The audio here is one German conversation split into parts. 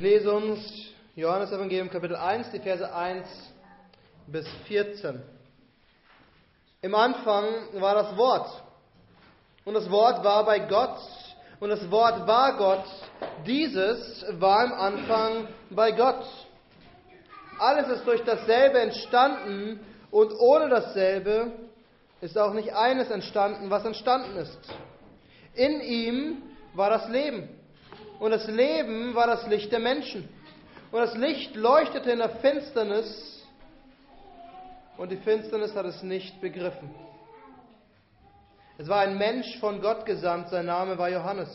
Ich lese uns Johannes Evangelium Kapitel 1, die Verse 1 bis 14. Im Anfang war das Wort. Und das Wort war bei Gott. Und das Wort war Gott. Dieses war im Anfang bei Gott. Alles ist durch dasselbe entstanden und ohne dasselbe ist auch nicht eines entstanden, was entstanden ist. In ihm war das Leben. Und das Leben war das Licht der Menschen. Und das Licht leuchtete in der Finsternis und die Finsternis hat es nicht begriffen. Es war ein Mensch von Gott gesandt, sein Name war Johannes.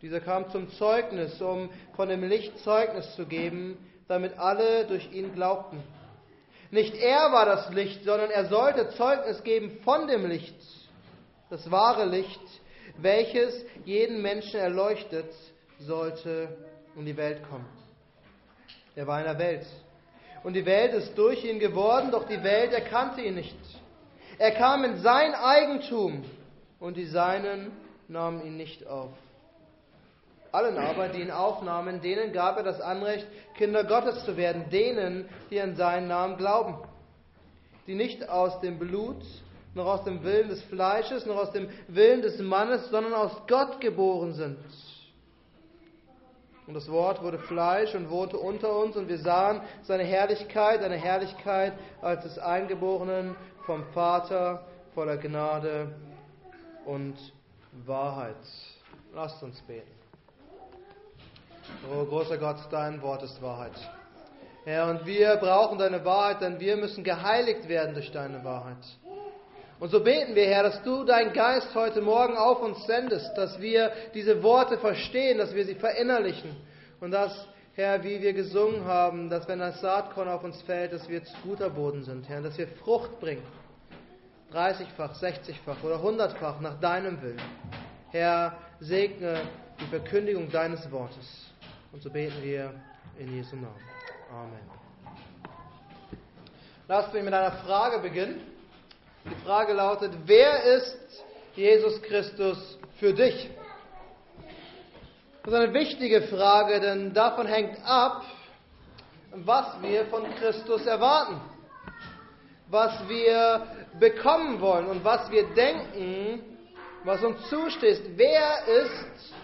Dieser kam zum Zeugnis, um von dem Licht Zeugnis zu geben, damit alle durch ihn glaubten. Nicht er war das Licht, sondern er sollte Zeugnis geben von dem Licht, das wahre Licht, welches jeden Menschen erleuchtet, sollte in die Welt kommen. Er war in der Welt. Und die Welt ist durch ihn geworden, doch die Welt erkannte ihn nicht. Er kam in sein Eigentum und die Seinen nahmen ihn nicht auf. Allen aber, die ihn aufnahmen, denen gab er das Anrecht, Kinder Gottes zu werden, denen, die an seinen Namen glauben, die nicht aus dem Blut, noch aus dem Willen des Fleisches, noch aus dem Willen des Mannes, sondern aus Gott geboren sind. Und das Wort wurde Fleisch und wohnte unter uns und wir sahen seine Herrlichkeit, eine Herrlichkeit als des Eingeborenen vom Vater voller Gnade und Wahrheit. Lasst uns beten. Oh großer Gott, dein Wort ist Wahrheit. Herr, und wir brauchen deine Wahrheit, denn wir müssen geheiligt werden durch deine Wahrheit. Und so beten wir, Herr, dass du deinen Geist heute Morgen auf uns sendest, dass wir diese Worte verstehen, dass wir sie verinnerlichen und dass, Herr, wie wir gesungen haben, dass wenn das Saatkorn auf uns fällt, dass wir zu guter Boden sind, Herr, dass wir Frucht bringen. 30-fach, 60-fach oder 100-fach nach deinem Willen. Herr, segne die Verkündigung deines Wortes. Und so beten wir in Jesu Namen. Amen. Lasst mich mit einer Frage beginnen. Die Frage lautet, wer ist Jesus Christus für dich? Das ist eine wichtige Frage, denn davon hängt ab, was wir von Christus erwarten, was wir bekommen wollen und was wir denken, was uns zusteht. Wer ist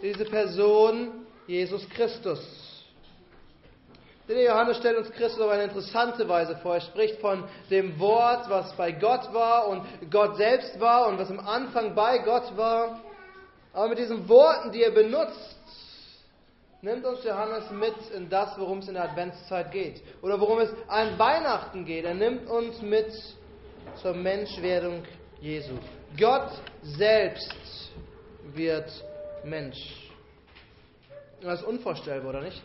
diese Person Jesus Christus? Der Johannes stellt uns Christus auf eine interessante Weise vor. Er spricht von dem Wort, was bei Gott war und Gott selbst war und was am Anfang bei Gott war. Aber mit diesen Worten, die er benutzt, nimmt uns Johannes mit in das, worum es in der Adventszeit geht. Oder worum es an Weihnachten geht. Er nimmt uns mit zur Menschwerdung Jesu. Gott selbst wird Mensch. Das ist unvorstellbar, oder nicht?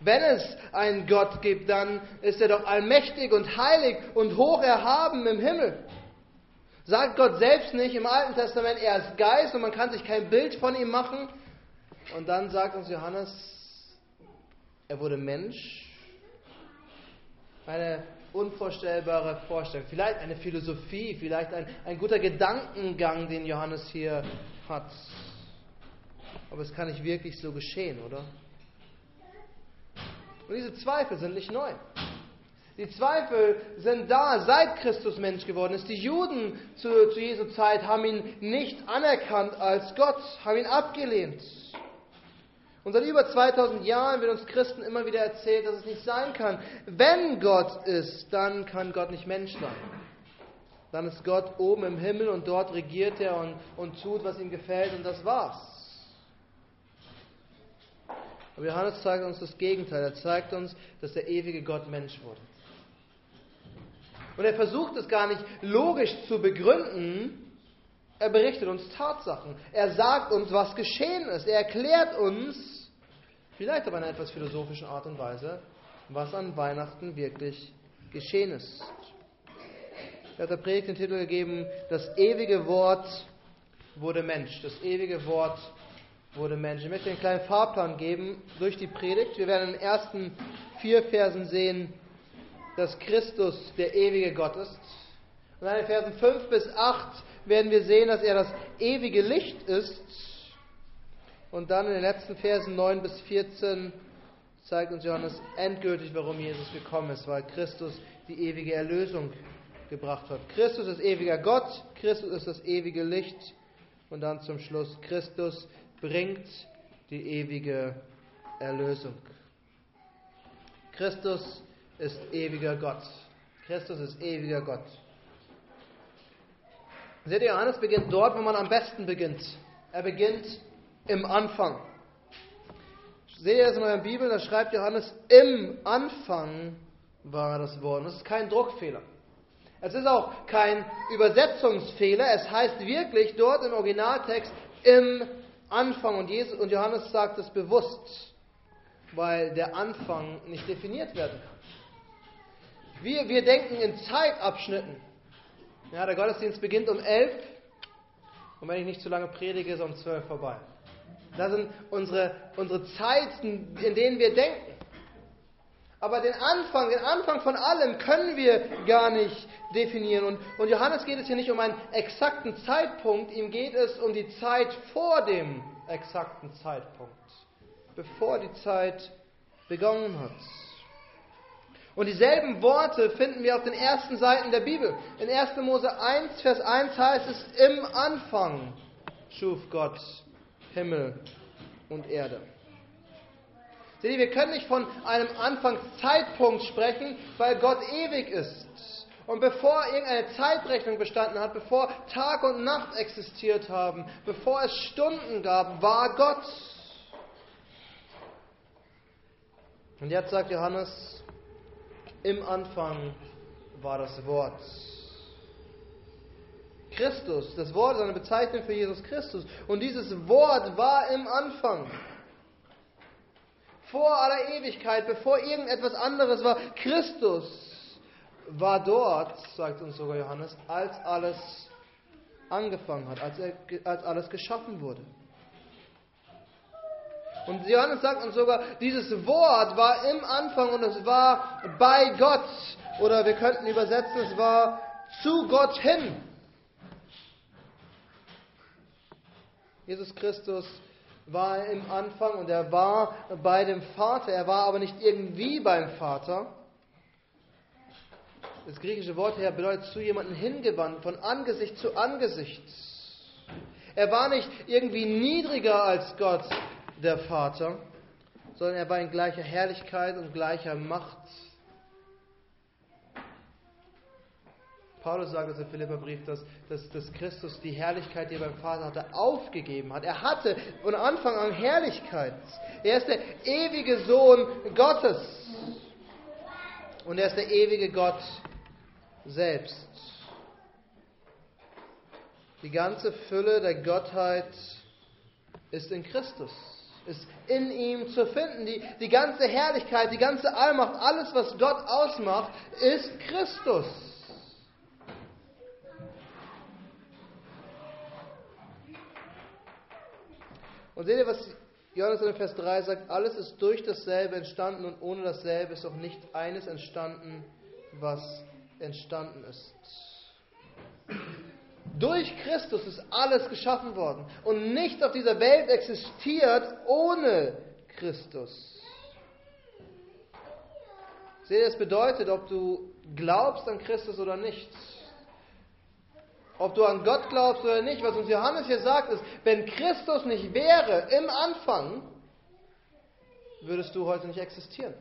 Wenn es einen Gott gibt, dann ist er doch allmächtig und heilig und hoch erhaben im Himmel. Sagt Gott selbst nicht im Alten Testament, er ist Geist und man kann sich kein Bild von ihm machen. Und dann sagt uns Johannes, er wurde Mensch. Eine unvorstellbare Vorstellung. Vielleicht eine Philosophie, vielleicht ein, ein guter Gedankengang, den Johannes hier hat. Aber es kann nicht wirklich so geschehen, oder? Und diese Zweifel sind nicht neu. Die Zweifel sind da, seit Christus Mensch geworden ist. Die Juden zu, zu Jesu Zeit haben ihn nicht anerkannt als Gott, haben ihn abgelehnt. Und seit über 2000 Jahren wird uns Christen immer wieder erzählt, dass es nicht sein kann. Wenn Gott ist, dann kann Gott nicht Mensch sein. Dann ist Gott oben im Himmel und dort regiert er und, und tut, was ihm gefällt und das war's. Aber Johannes zeigt uns das Gegenteil. Er zeigt uns, dass der ewige Gott Mensch wurde. Und er versucht es gar nicht logisch zu begründen. Er berichtet uns Tatsachen. Er sagt uns, was geschehen ist. Er erklärt uns, vielleicht auf eine etwas philosophische Art und Weise, was an Weihnachten wirklich geschehen ist. Er hat der Predigt den Titel gegeben, das ewige Wort wurde Mensch. Das ewige Wort wurde Mensch. Ich möchte einen kleinen Fahrplan geben durch die Predigt. Wir werden in den ersten vier Versen sehen, dass Christus der ewige Gott ist. Und in den Versen 5 bis 8 werden wir sehen, dass er das ewige Licht ist. Und dann in den letzten Versen 9 bis 14 zeigt uns Johannes endgültig, warum Jesus gekommen ist, weil Christus die ewige Erlösung gebracht hat. Christus ist ewiger Gott, Christus ist das ewige Licht und dann zum Schluss, Christus bringt die ewige Erlösung. Christus ist ewiger Gott. Christus ist ewiger Gott. Seht ihr, Johannes beginnt dort, wo man am besten beginnt. Er beginnt im Anfang. Seht ihr das in eurer Bibel? Da schreibt Johannes, im Anfang war das Wort. Das ist kein Druckfehler. Es ist auch kein Übersetzungsfehler. Es heißt wirklich dort im Originaltext im Anfang. Und, Jesus, und Johannes sagt es bewusst, weil der Anfang nicht definiert werden kann. Wir, wir denken in Zeitabschnitten. Ja, der Gottesdienst beginnt um elf und wenn ich nicht zu lange predige, ist um zwölf vorbei. Das sind unsere, unsere Zeiten, in denen wir denken. Aber den Anfang, den Anfang von allem können wir gar nicht definieren. Und, und Johannes geht es hier nicht um einen exakten Zeitpunkt, ihm geht es um die Zeit vor dem exakten Zeitpunkt, bevor die Zeit begonnen hat. Und dieselben Worte finden wir auf den ersten Seiten der Bibel. In 1. Mose 1, Vers 1 heißt es, im Anfang schuf Gott Himmel und Erde. Seht ihr, wir können nicht von einem Anfangszeitpunkt sprechen, weil Gott ewig ist. Und bevor irgendeine Zeitrechnung bestanden hat, bevor Tag und Nacht existiert haben, bevor es Stunden gab, war Gott. Und jetzt sagt Johannes, im Anfang war das Wort. Christus, das Wort ist eine Bezeichnung für Jesus Christus. Und dieses Wort war im Anfang. Vor aller Ewigkeit, bevor irgendetwas anderes war. Christus war dort, sagt uns sogar Johannes, als alles angefangen hat, als, er, als alles geschaffen wurde. Und Johannes sagt uns sogar, dieses Wort war im Anfang und es war bei Gott. Oder wir könnten übersetzen, es war zu Gott hin. Jesus Christus war im Anfang und er war bei dem Vater. Er war aber nicht irgendwie beim Vater. Das griechische Wort hier bedeutet zu jemandem hingewandt, von Angesicht zu Angesicht. Er war nicht irgendwie niedriger als Gott, der Vater, sondern er war in gleicher Herrlichkeit und gleicher Macht. Paulus sagt also im Philipperbrief, dass, dass, dass Christus die Herrlichkeit, die er beim Vater hatte, aufgegeben hat. Er hatte von Anfang an Herrlichkeit. Er ist der ewige Sohn Gottes. Und er ist der ewige Gott selbst. Die ganze Fülle der Gottheit ist in Christus ist in ihm zu finden. Die, die ganze Herrlichkeit, die ganze Allmacht, alles, was Gott ausmacht, ist Christus. Und seht ihr, was Johannes in Vers 3 sagt? Alles ist durch dasselbe entstanden und ohne dasselbe ist auch nicht eines entstanden, was entstanden ist. Durch Christus ist alles geschaffen worden. Und nichts auf dieser Welt existiert ohne Christus. Seht ihr, es bedeutet, ob du glaubst an Christus oder nicht. Ob du an Gott glaubst oder nicht. Was uns Johannes hier sagt, ist, wenn Christus nicht wäre im Anfang, würdest du heute nicht existieren.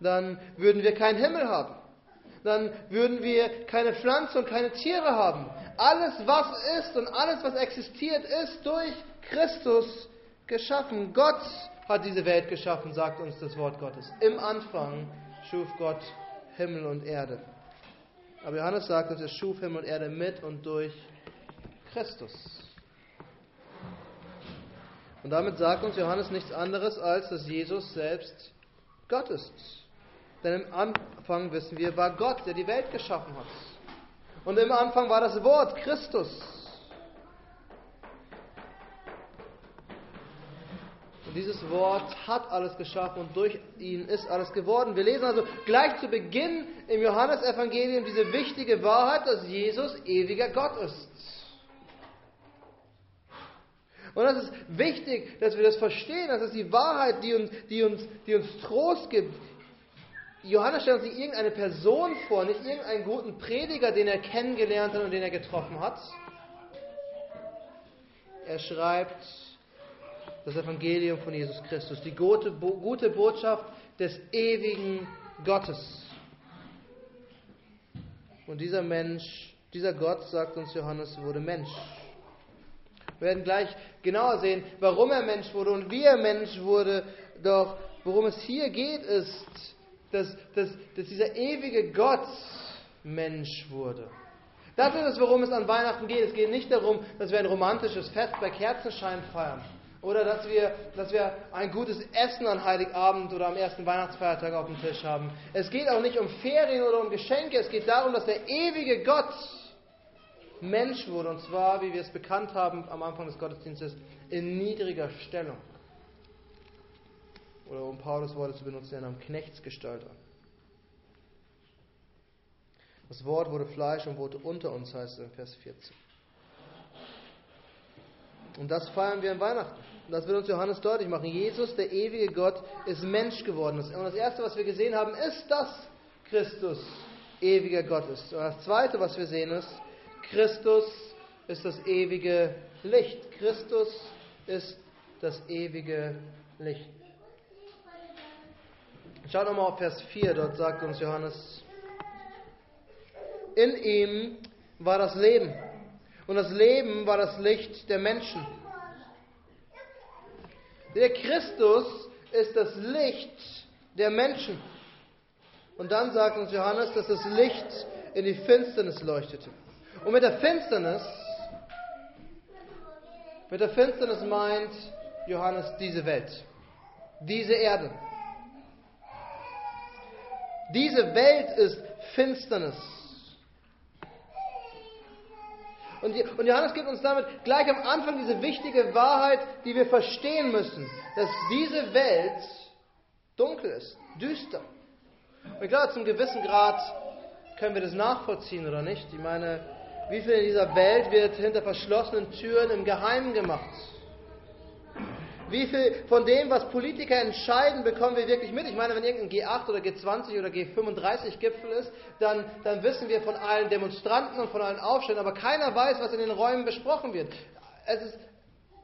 Dann würden wir keinen Himmel haben dann würden wir keine Pflanzen und keine Tiere haben. Alles, was ist und alles, was existiert, ist durch Christus geschaffen. Gott hat diese Welt geschaffen, sagt uns das Wort Gottes. Im Anfang schuf Gott Himmel und Erde. Aber Johannes sagt uns, er schuf Himmel und Erde mit und durch Christus. Und damit sagt uns Johannes nichts anderes, als dass Jesus selbst Gott ist. Denn im Anfang, wissen wir, war Gott, der die Welt geschaffen hat. Und im Anfang war das Wort Christus. Dieses Wort hat alles geschaffen und durch ihn ist alles geworden. Wir lesen also gleich zu Beginn im Johannesevangelium diese wichtige Wahrheit, dass Jesus ewiger Gott ist. Und das ist wichtig, dass wir das verstehen. Das ist die Wahrheit, die uns, die uns, die uns Trost gibt. Johannes stellt sich irgendeine Person vor, nicht irgendeinen guten Prediger, den er kennengelernt hat und den er getroffen hat. Er schreibt das Evangelium von Jesus Christus, die gute, gute Botschaft des ewigen Gottes. Und dieser Mensch, dieser Gott, sagt uns Johannes, wurde Mensch. Wir werden gleich genauer sehen, warum er Mensch wurde und wie er Mensch wurde. Doch worum es hier geht, ist, dass, dass, dass dieser ewige Gott Mensch wurde. Das ist es, worum es an Weihnachten geht. Es geht nicht darum, dass wir ein romantisches Fest bei Kerzenschein feiern. Oder dass wir, dass wir ein gutes Essen an Heiligabend oder am ersten Weihnachtsfeiertag auf dem Tisch haben. Es geht auch nicht um Ferien oder um Geschenke. Es geht darum, dass der ewige Gott Mensch wurde, und zwar, wie wir es bekannt haben am Anfang des Gottesdienstes, in niedriger Stellung. Oder um Paulus Worte zu benutzen, er nahm Knechtsgestalt an. Das Wort wurde Fleisch und wurde unter uns, heißt es in Vers 14. Und das feiern wir in Weihnachten. Das will uns Johannes deutlich machen. Jesus, der ewige Gott, ist Mensch geworden. Und das Erste, was wir gesehen haben, ist, dass Christus ewiger Gott ist. Und das Zweite, was wir sehen, ist, Christus ist das ewige Licht. Christus ist das ewige Licht. Schaut nochmal auf Vers 4, dort sagt uns Johannes, in ihm war das Leben und das Leben war das Licht der Menschen. Der Christus ist das Licht der Menschen. Und dann sagt uns Johannes, dass das Licht in die Finsternis leuchtete. Und mit der Finsternis, mit der Finsternis meint Johannes diese Welt, diese Erde. Diese Welt ist Finsternis. Und, Johannes gibt uns damit gleich am Anfang diese wichtige Wahrheit, die wir verstehen müssen, dass diese Welt dunkel ist, düster. Und ich glaube, zum gewissen Grad können wir das nachvollziehen oder nicht. Ich meine, wie viel in dieser Welt wird hinter verschlossenen Türen im Geheimen gemacht? Wie viel von dem, was Politiker entscheiden, bekommen wir wirklich mit? Ich meine, wenn irgendein G8 oder G20 oder G35 Gipfel ist, dann, dann wissen wir von allen Demonstranten und von allen Aufständen, aber keiner weiß, was in den Räumen besprochen wird. Es ist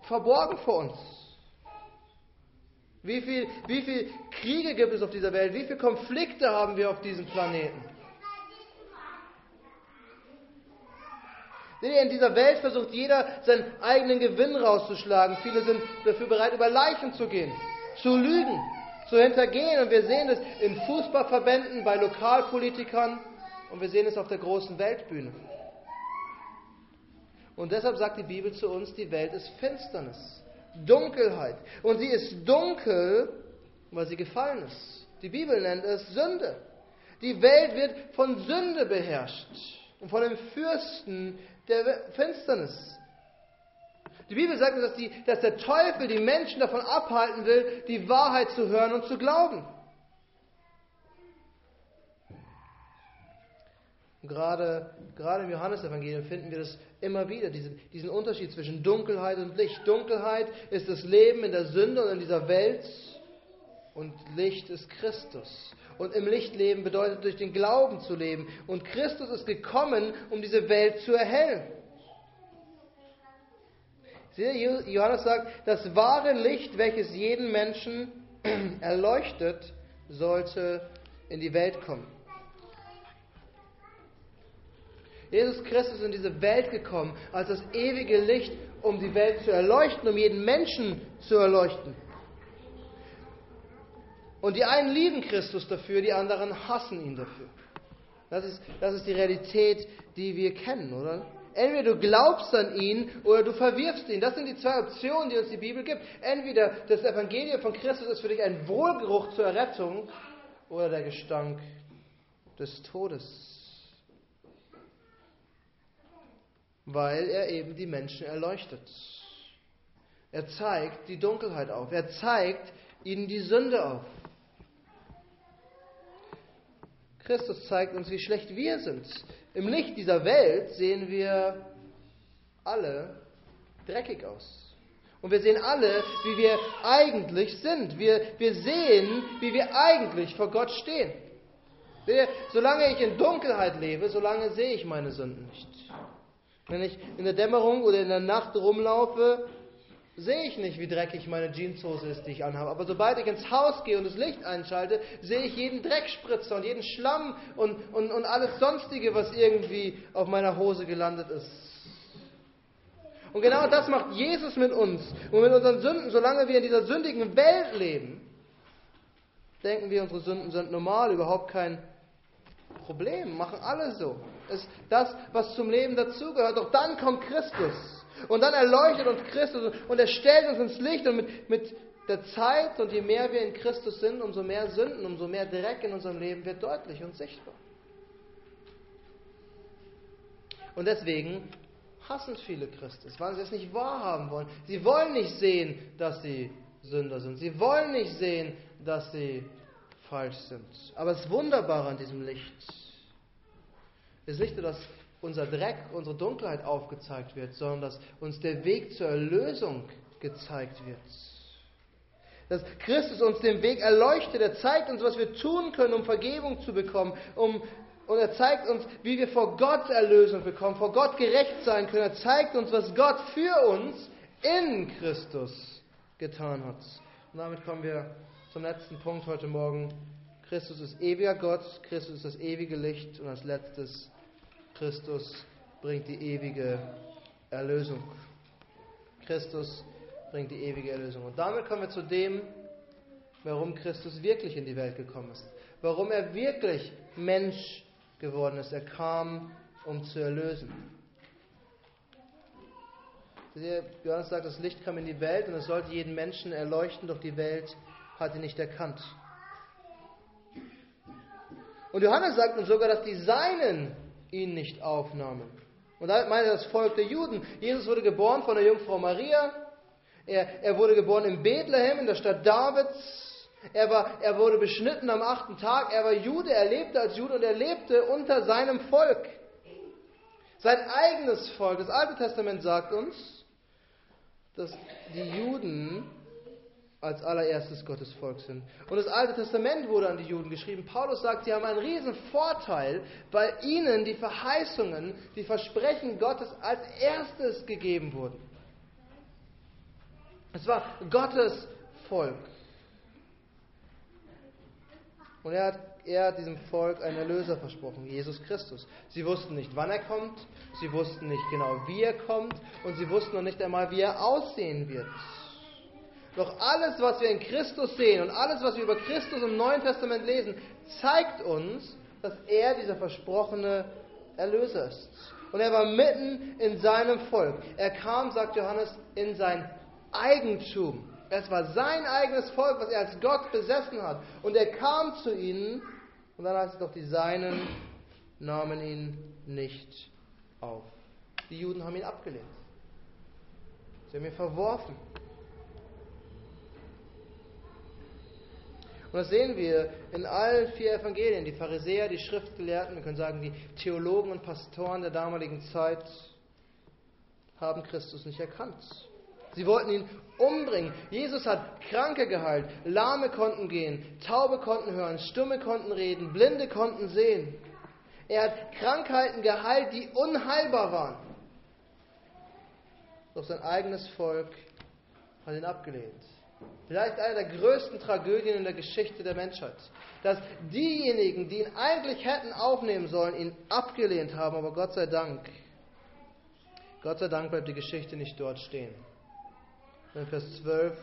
verborgen vor uns. Wie viel, wie viel Kriege gibt es auf dieser Welt? Wie viele Konflikte haben wir auf diesem Planeten? In dieser Welt versucht jeder, seinen eigenen Gewinn rauszuschlagen. Viele sind dafür bereit, über Leichen zu gehen, zu lügen, zu hintergehen. Und wir sehen es in Fußballverbänden, bei Lokalpolitikern und wir sehen es auf der großen Weltbühne. Und deshalb sagt die Bibel zu uns, die Welt ist Finsternis, Dunkelheit. Und sie ist dunkel, weil sie gefallen ist. Die Bibel nennt es Sünde. Die Welt wird von Sünde beherrscht und von dem Fürsten der Finsternis. Die Bibel sagt, dass, die, dass der Teufel die Menschen davon abhalten will, die Wahrheit zu hören und zu glauben. Gerade, gerade im Johannesevangelium finden wir das immer wieder, diesen, diesen Unterschied zwischen Dunkelheit und Licht. Dunkelheit ist das Leben in der Sünde und in dieser Welt und Licht ist Christus. Und im Licht leben bedeutet durch den Glauben zu leben. Und Christus ist gekommen, um diese Welt zu erhellen. Johannes sagt, das wahre Licht, welches jeden Menschen erleuchtet, sollte in die Welt kommen. Jesus Christus ist in diese Welt gekommen als das ewige Licht, um die Welt zu erleuchten, um jeden Menschen zu erleuchten. Und die einen lieben Christus dafür, die anderen hassen ihn dafür. Das ist, das ist die Realität, die wir kennen, oder? Entweder du glaubst an ihn oder du verwirfst ihn. Das sind die zwei Optionen, die uns die Bibel gibt. Entweder das Evangelium von Christus ist für dich ein Wohlgeruch zur Errettung oder der Gestank des Todes. Weil er eben die Menschen erleuchtet. Er zeigt die Dunkelheit auf. Er zeigt ihnen die Sünde auf. Christus zeigt uns, wie schlecht wir sind. Im Licht dieser Welt sehen wir alle dreckig aus. Und wir sehen alle, wie wir eigentlich sind. Wir, wir sehen, wie wir eigentlich vor Gott stehen. Solange ich in Dunkelheit lebe, solange sehe ich meine Sünden nicht. Wenn ich in der Dämmerung oder in der Nacht rumlaufe, sehe ich nicht, wie dreckig meine Jeanshose ist, die ich anhabe. Aber sobald ich ins Haus gehe und das Licht einschalte, sehe ich jeden Dreckspritzer und jeden Schlamm und, und, und alles Sonstige, was irgendwie auf meiner Hose gelandet ist. Und genau das macht Jesus mit uns und mit unseren Sünden. Solange wir in dieser sündigen Welt leben, denken wir, unsere Sünden sind normal, überhaupt kein Problem, machen alle so. Ist das, was zum Leben dazugehört. Doch dann kommt Christus. Und dann erleuchtet uns Christus und er stellt uns ins Licht. Und mit, mit der Zeit und je mehr wir in Christus sind, umso mehr Sünden, umso mehr Dreck in unserem Leben wird deutlich und sichtbar. Und deswegen hassen viele Christus, weil sie es nicht wahrhaben wollen. Sie wollen nicht sehen, dass sie Sünder sind. Sie wollen nicht sehen, dass sie falsch sind. Aber das Wunderbare an diesem Licht ist nicht nur, dass unser Dreck, unsere Dunkelheit aufgezeigt wird, sondern dass uns der Weg zur Erlösung gezeigt wird. Dass Christus uns den Weg erleuchtet, er zeigt uns, was wir tun können, um Vergebung zu bekommen, um, und er zeigt uns, wie wir vor Gott Erlösung bekommen, vor Gott gerecht sein können. Er zeigt uns, was Gott für uns in Christus getan hat. Und damit kommen wir zum letzten Punkt heute Morgen. Christus ist ewiger Gott, Christus ist das ewige Licht und als letztes, Christus bringt die ewige Erlösung. Christus bringt die ewige Erlösung. Und damit kommen wir zu dem, warum Christus wirklich in die Welt gekommen ist. Warum er wirklich Mensch geworden ist. Er kam, um zu erlösen. Johannes sagt, das Licht kam in die Welt und es sollte jeden Menschen erleuchten, doch die Welt hat ihn nicht erkannt. Und Johannes sagt uns sogar, dass die Seinen ihn nicht aufnahmen. Und damit meint er das Volk der Juden. Jesus wurde geboren von der Jungfrau Maria. Er, er wurde geboren in Bethlehem, in der Stadt Davids. Er, war, er wurde beschnitten am achten Tag. Er war Jude, er lebte als Jude und er lebte unter seinem Volk. Sein eigenes Volk. Das Alte Testament sagt uns, dass die Juden als allererstes Gottes Volk sind. Und das Alte Testament wurde an die Juden geschrieben. Paulus sagt, sie haben einen riesen Vorteil, weil ihnen die Verheißungen, die Versprechen Gottes als erstes gegeben wurden. Es war Gottes Volk. Und er hat, er hat diesem Volk einen Erlöser versprochen, Jesus Christus. Sie wussten nicht, wann er kommt, sie wussten nicht genau, wie er kommt und sie wussten noch nicht einmal, wie er aussehen wird. Doch alles, was wir in Christus sehen und alles, was wir über Christus im Neuen Testament lesen, zeigt uns, dass er dieser versprochene Erlöser ist. Und er war mitten in seinem Volk. Er kam, sagt Johannes, in sein Eigentum. Es war sein eigenes Volk, was er als Gott besessen hat. Und er kam zu ihnen, und dann heißt es doch, die Seinen nahmen ihn nicht auf. Die Juden haben ihn abgelehnt. Sie haben ihn verworfen. Und das sehen wir in allen vier Evangelien. Die Pharisäer, die Schriftgelehrten, wir können sagen, die Theologen und Pastoren der damaligen Zeit haben Christus nicht erkannt. Sie wollten ihn umbringen. Jesus hat Kranke geheilt, Lahme konnten gehen, Taube konnten hören, Stumme konnten reden, Blinde konnten sehen. Er hat Krankheiten geheilt, die unheilbar waren. Doch sein eigenes Volk hat ihn abgelehnt. Vielleicht eine der größten Tragödien in der Geschichte der Menschheit. Dass diejenigen, die ihn eigentlich hätten aufnehmen sollen, ihn abgelehnt haben, aber Gott sei Dank, Gott sei Dank bleibt die Geschichte nicht dort stehen. In Vers 12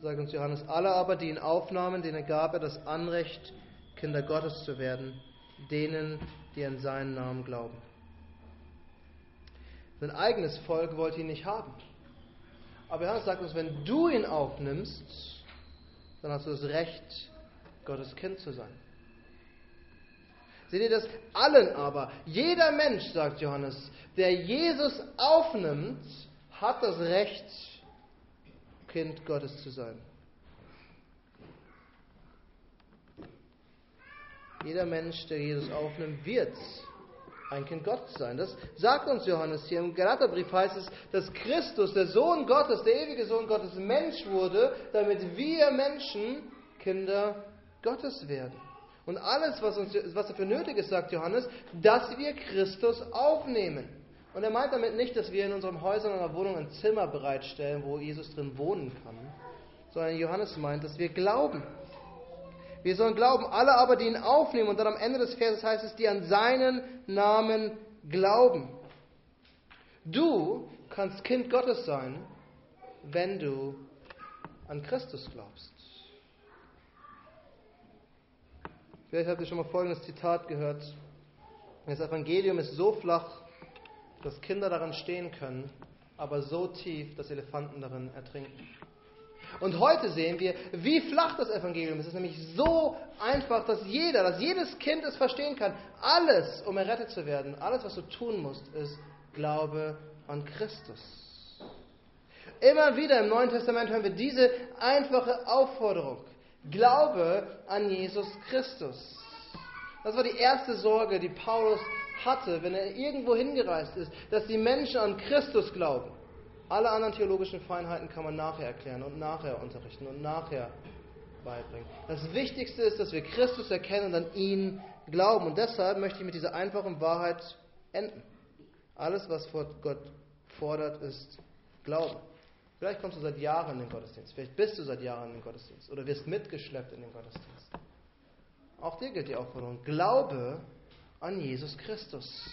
sagt uns Johannes, alle aber, die ihn aufnahmen, denen gab er das Anrecht, Kinder Gottes zu werden, denen, die an seinen Namen glauben. Sein eigenes Volk wollte ihn nicht haben. Aber Johannes sagt uns, wenn du ihn aufnimmst, dann hast du das Recht, Gottes Kind zu sein. Seht ihr das? Allen aber, jeder Mensch, sagt Johannes, der Jesus aufnimmt, hat das Recht, Kind Gottes zu sein. Jeder Mensch, der Jesus aufnimmt, wird ein Kind Gottes sein. Das sagt uns Johannes hier. Im Galaterbrief heißt es, dass Christus, der Sohn Gottes, der ewige Sohn Gottes, Mensch wurde, damit wir Menschen Kinder Gottes werden. Und alles, was, uns, was dafür nötig ist, sagt Johannes, dass wir Christus aufnehmen. Und er meint damit nicht, dass wir in unseren Häusern oder Wohnung ein Zimmer bereitstellen, wo Jesus drin wohnen kann, sondern Johannes meint, dass wir glauben. Wir sollen glauben, alle aber, die ihn aufnehmen. Und dann am Ende des Verses heißt es, die an seinen Namen glauben. Du kannst Kind Gottes sein, wenn du an Christus glaubst. Vielleicht habt ihr schon mal folgendes Zitat gehört. Das Evangelium ist so flach, dass Kinder darin stehen können, aber so tief, dass Elefanten darin ertrinken. Und heute sehen wir, wie flach das Evangelium ist. Es ist nämlich so einfach, dass jeder, dass jedes Kind es verstehen kann. Alles, um errettet zu werden, alles, was du tun musst, ist Glaube an Christus. Immer wieder im Neuen Testament hören wir diese einfache Aufforderung. Glaube an Jesus Christus. Das war die erste Sorge, die Paulus hatte, wenn er irgendwo hingereist ist, dass die Menschen an Christus glauben. Alle anderen theologischen Feinheiten kann man nachher erklären und nachher unterrichten und nachher beibringen. Das Wichtigste ist, dass wir Christus erkennen und an ihn glauben. Und deshalb möchte ich mit dieser einfachen Wahrheit enden. Alles, was Gott fordert, ist Glauben. Vielleicht kommst du seit Jahren in den Gottesdienst. Vielleicht bist du seit Jahren in den Gottesdienst oder wirst mitgeschleppt in den Gottesdienst. Auch dir gilt die Aufforderung. Glaube an Jesus Christus.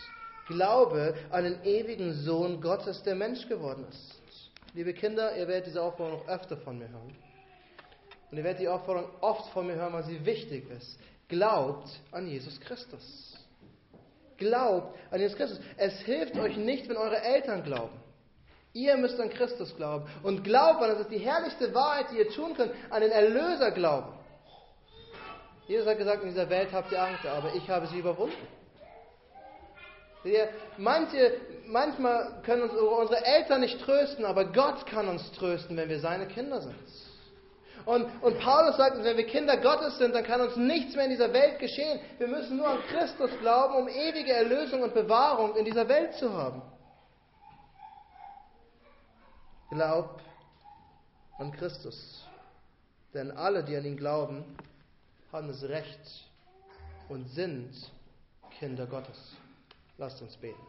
Glaube an den ewigen Sohn Gottes, der Mensch geworden ist. Liebe Kinder, ihr werdet diese Aufforderung noch öfter von mir hören. Und ihr werdet die Aufforderung oft von mir hören, weil sie wichtig ist. Glaubt an Jesus Christus. Glaubt an Jesus Christus. Es hilft euch nicht, wenn eure Eltern glauben. Ihr müsst an Christus glauben. Und glaubt an, das ist die herrlichste Wahrheit, die ihr tun könnt, an den Erlöser glauben. Jesus hat gesagt, in dieser Welt habt ihr Angst, aber ich habe sie überwunden. Manche, manchmal können uns unsere Eltern nicht trösten, aber Gott kann uns trösten, wenn wir seine Kinder sind. Und, und Paulus sagt, wenn wir Kinder Gottes sind, dann kann uns nichts mehr in dieser Welt geschehen. Wir müssen nur an Christus glauben, um ewige Erlösung und Bewahrung in dieser Welt zu haben. Glaub an Christus. Denn alle, die an ihn glauben, haben das Recht und sind Kinder Gottes. Lasst uns beten.